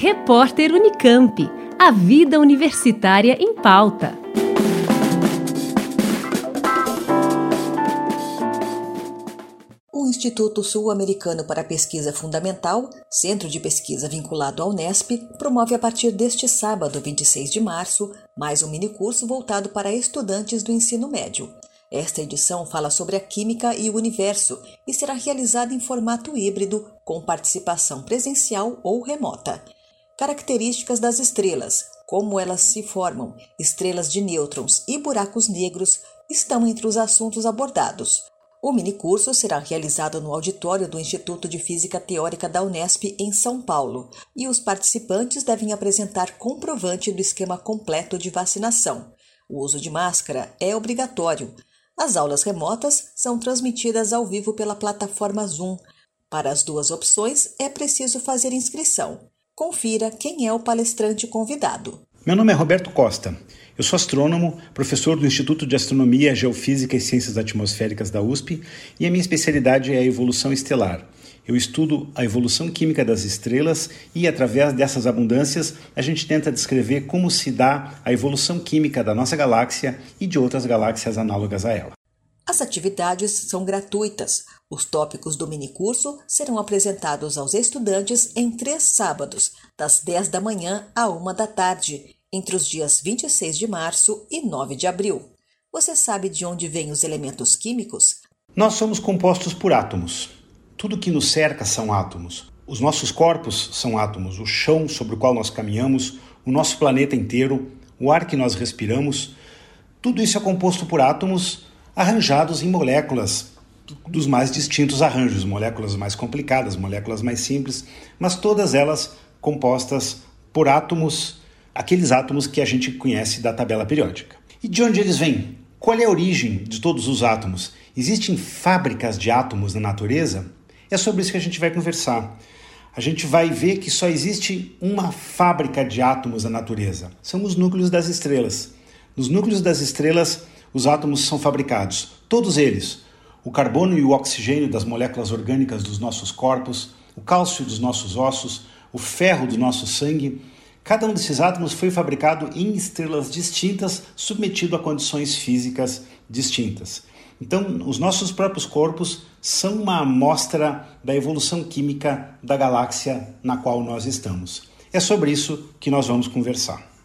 Repórter Unicamp. A vida universitária em pauta. O Instituto Sul-Americano para Pesquisa Fundamental, centro de pesquisa vinculado ao Unesp, promove a partir deste sábado, 26 de março, mais um minicurso voltado para estudantes do ensino médio. Esta edição fala sobre a química e o universo e será realizada em formato híbrido, com participação presencial ou remota. Características das estrelas, como elas se formam, estrelas de nêutrons e buracos negros estão entre os assuntos abordados. O minicurso será realizado no auditório do Instituto de Física Teórica da Unesp, em São Paulo, e os participantes devem apresentar comprovante do esquema completo de vacinação. O uso de máscara é obrigatório, as aulas remotas são transmitidas ao vivo pela plataforma Zoom. Para as duas opções, é preciso fazer inscrição. Confira quem é o palestrante convidado. Meu nome é Roberto Costa. Eu sou astrônomo, professor do Instituto de Astronomia, Geofísica e Ciências Atmosféricas da USP, e a minha especialidade é a evolução estelar. Eu estudo a evolução química das estrelas e, através dessas abundâncias, a gente tenta descrever como se dá a evolução química da nossa galáxia e de outras galáxias análogas a ela. As atividades são gratuitas. Os tópicos do minicurso serão apresentados aos estudantes em três sábados, das 10 da manhã à 1 da tarde, entre os dias 26 de março e 9 de abril. Você sabe de onde vêm os elementos químicos? Nós somos compostos por átomos. Tudo que nos cerca são átomos. Os nossos corpos são átomos, o chão sobre o qual nós caminhamos, o nosso planeta inteiro, o ar que nós respiramos. Tudo isso é composto por átomos arranjados em moléculas dos mais distintos arranjos, moléculas mais complicadas, moléculas mais simples, mas todas elas compostas por átomos, aqueles átomos que a gente conhece da tabela periódica. E de onde eles vêm? Qual é a origem de todos os átomos? Existem fábricas de átomos na natureza? É sobre isso que a gente vai conversar. A gente vai ver que só existe uma fábrica de átomos na natureza. São os núcleos das estrelas. Nos núcleos das estrelas, os átomos são fabricados, todos eles. O carbono e o oxigênio das moléculas orgânicas dos nossos corpos, o cálcio dos nossos ossos, o ferro do nosso sangue. Cada um desses átomos foi fabricado em estrelas distintas, submetido a condições físicas distintas. Então, os nossos próprios corpos são uma amostra da evolução química da galáxia na qual nós estamos. É sobre isso que nós vamos conversar.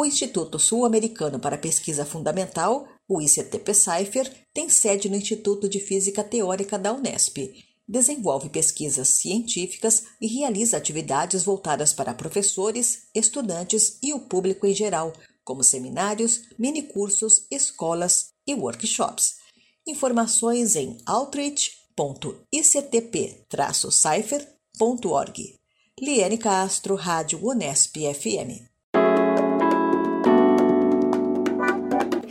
O Instituto Sul-Americano para Pesquisa Fundamental, o ICTP-CIFER, tem sede no Instituto de Física Teórica da Unesp. Desenvolve pesquisas científicas e realiza atividades voltadas para professores, estudantes e o público em geral, como seminários, minicursos, escolas e workshops. Informações em outreach.ictp-cipher.org. Liane Castro, Rádio Unesp FM.